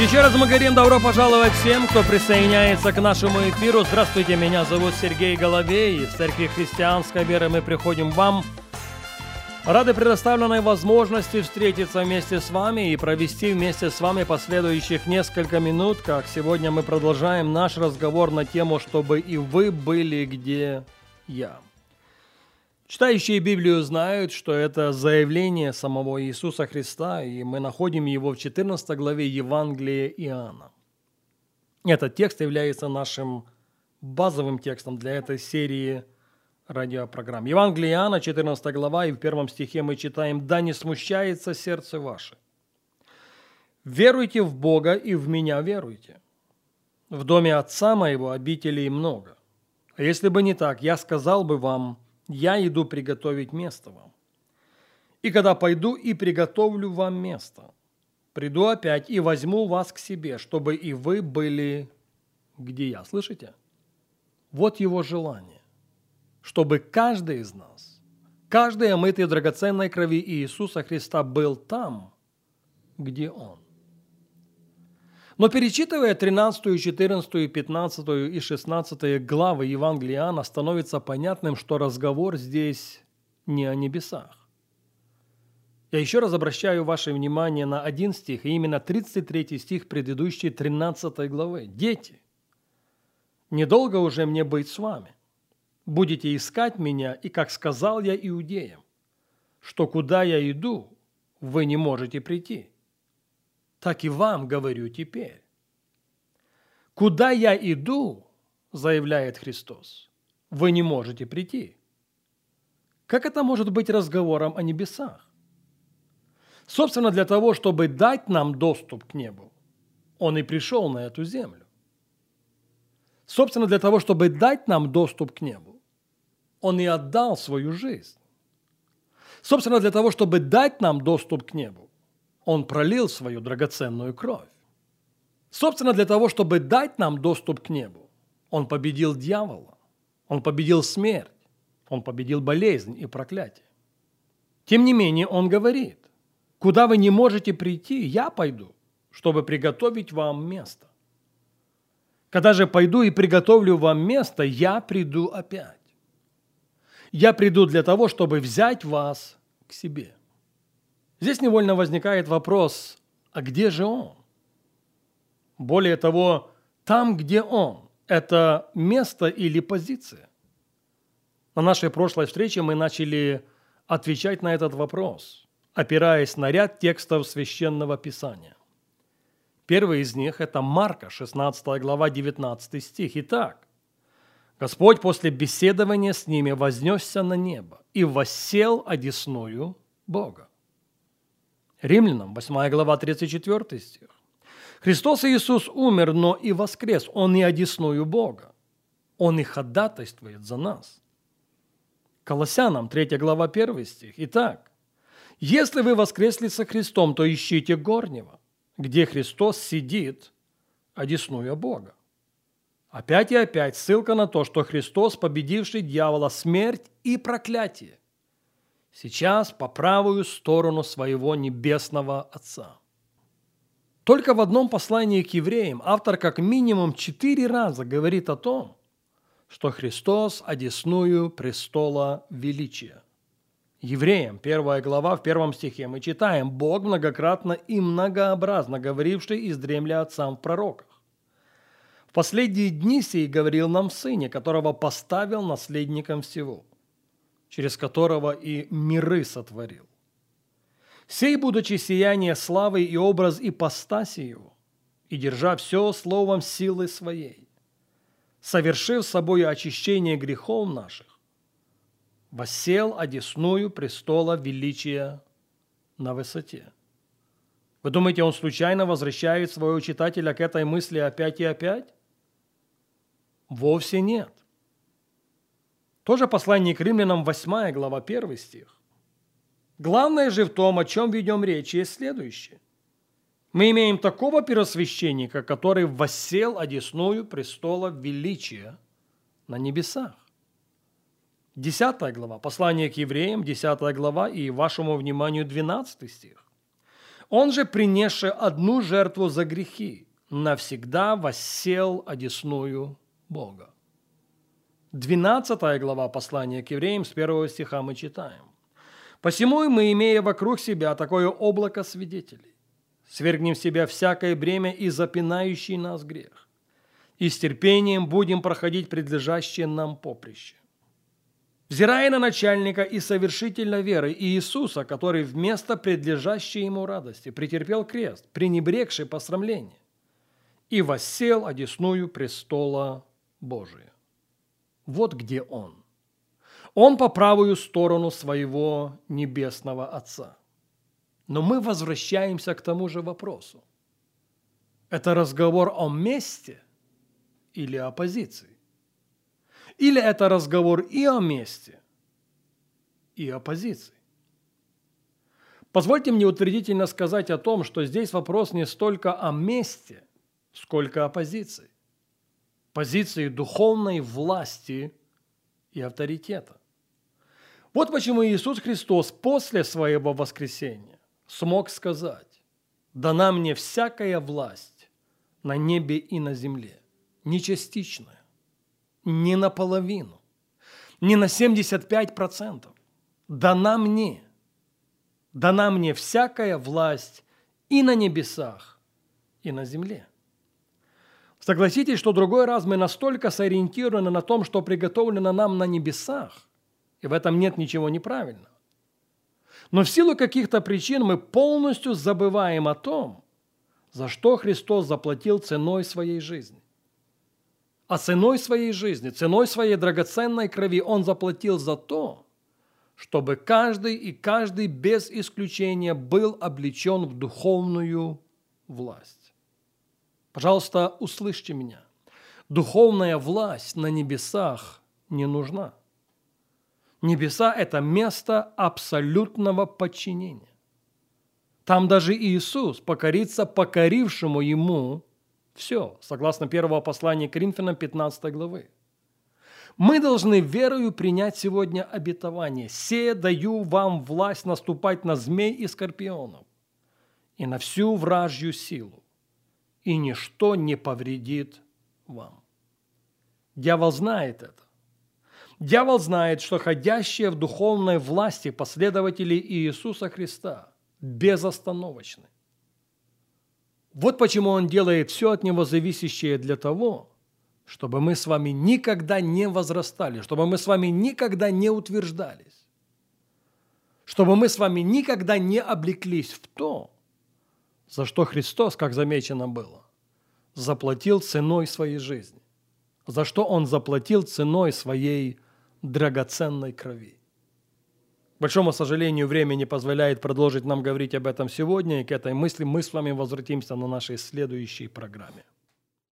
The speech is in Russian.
Еще раз мы говорим добро пожаловать всем, кто присоединяется к нашему эфиру. Здравствуйте, меня зовут Сергей Головей. Из Церкви Христианской Веры мы приходим к вам. Рады предоставленной возможности встретиться вместе с вами и провести вместе с вами последующих несколько минут, как сегодня мы продолжаем наш разговор на тему «Чтобы и вы были, где я». Читающие Библию знают, что это заявление самого Иисуса Христа, и мы находим его в 14 главе Евангелия Иоанна. Этот текст является нашим базовым текстом для этой серии радиопрограмм. Евангелие Иоанна, 14 глава, и в первом стихе мы читаем «Да не смущается сердце ваше. Веруйте в Бога и в Меня веруйте. В доме Отца Моего обителей много. А если бы не так, я сказал бы вам – я иду приготовить место вам. И когда пойду и приготовлю вам место, приду опять и возьму вас к себе, чтобы и вы были где я. Слышите? Вот его желание, чтобы каждый из нас, каждый омытый драгоценной крови Иисуса Христа был там, где Он. Но перечитывая 13, 14, 15 и 16 главы Евангелия Иоанна, становится понятным, что разговор здесь не о небесах. Я еще раз обращаю ваше внимание на один стих, и именно 33 стих предыдущей 13 главы. «Дети, недолго уже мне быть с вами. Будете искать меня, и, как сказал я иудеям, что куда я иду, вы не можете прийти так и вам говорю теперь. Куда я иду, заявляет Христос, вы не можете прийти. Как это может быть разговором о небесах? Собственно, для того, чтобы дать нам доступ к небу, Он и пришел на эту землю. Собственно, для того, чтобы дать нам доступ к небу, Он и отдал свою жизнь. Собственно, для того, чтобы дать нам доступ к небу, он пролил свою драгоценную кровь. Собственно, для того, чтобы дать нам доступ к небу, Он победил дьявола, Он победил смерть, Он победил болезнь и проклятие. Тем не менее, Он говорит, куда вы не можете прийти, я пойду, чтобы приготовить вам место. Когда же пойду и приготовлю вам место, я приду опять. Я приду для того, чтобы взять вас к себе. Здесь невольно возникает вопрос, а где же он? Более того, там, где он, это место или позиция? На нашей прошлой встрече мы начали отвечать на этот вопрос, опираясь на ряд текстов Священного Писания. Первый из них – это Марка, 16 глава, 19 стих. Итак, Господь после беседования с ними вознесся на небо и воссел одесную Бога. Римлянам, 8 глава, 34 стих. Христос Иисус умер, но и воскрес. Он и одесную Бога. Он и ходатайствует за нас. Колоссянам, 3 глава, 1 стих. Итак, если вы воскресли со Христом, то ищите горнего, где Христос сидит, одесную Бога. Опять и опять ссылка на то, что Христос, победивший дьявола, смерть и проклятие, сейчас по правую сторону своего небесного Отца. Только в одном послании к евреям автор как минимум четыре раза говорит о том, что Христос одесную престола величия. Евреям, первая глава, в первом стихе мы читаем «Бог многократно и многообразно говоривший из дремля отцам в пророках. В последние дни сей говорил нам Сыне, которого поставил наследником всего» через которого и миры сотворил. Сей, будучи сияние славы и образ ипостаси его, и держа все словом силы своей, совершив собою очищение грехов наших, воссел одесную престола величия на высоте. Вы думаете, он случайно возвращает своего читателя к этой мысли опять и опять? Вовсе нет – Тоже послание к римлянам, 8 глава, 1 стих. Главное же в том, о чем ведем речь, есть следующее. Мы имеем такого первосвященника, который воссел одесную престола величия на небесах. 10 глава, послание к евреям, 10 глава и вашему вниманию 12 стих. Он же, принесший одну жертву за грехи, навсегда воссел одесную Бога. 12 глава послания к евреям с 1 стиха мы читаем. «Посему мы, имея вокруг себя такое облако свидетелей, свергнем в себя всякое бремя и запинающий нас грех, и с терпением будем проходить предлежащее нам поприще. Взирая на начальника и совершителя веры Иисуса, который вместо предлежащей ему радости претерпел крест, пренебрегший посрамление, и воссел одесную престола Божия. Вот где он. Он по правую сторону своего небесного Отца. Но мы возвращаемся к тому же вопросу. Это разговор о месте или о позиции? Или это разговор и о месте, и о позиции? Позвольте мне утвердительно сказать о том, что здесь вопрос не столько о месте, сколько о позиции. Позиции духовной власти и авторитета. Вот почему Иисус Христос после своего воскресения смог сказать, «Дана мне всякая власть на небе и на земле, не частичная, не наполовину, не на 75%. Дана мне, дана мне всякая власть и на небесах, и на земле. Согласитесь, что другой раз мы настолько сориентированы на том, что приготовлено нам на небесах, и в этом нет ничего неправильного. Но в силу каких-то причин мы полностью забываем о том, за что Христос заплатил ценой своей жизни а ценой своей жизни, ценой своей драгоценной крови Он заплатил за то, чтобы каждый и каждый без исключения был облечен в духовную власть. Пожалуйста, услышьте меня. Духовная власть на небесах не нужна. Небеса – это место абсолютного подчинения. Там даже Иисус покорится покорившему Ему все, согласно первого послания Коринфянам 15 главы. Мы должны верою принять сегодня обетование. «Се даю вам власть наступать на змей и скорпионов и на всю вражью силу, и ничто не повредит вам». Дьявол знает это. Дьявол знает, что ходящие в духовной власти последователи Иисуса Христа безостановочны. Вот почему Он делает все от Него зависящее для того, чтобы мы с вами никогда не возрастали, чтобы мы с вами никогда не утверждались, чтобы мы с вами никогда не облеклись в то, за что Христос, как замечено было, заплатил ценой своей жизни, за что Он заплатил ценой своей драгоценной крови большому сожалению, время не позволяет продолжить нам говорить об этом сегодня, и к этой мысли мы с вами возвратимся на нашей следующей программе.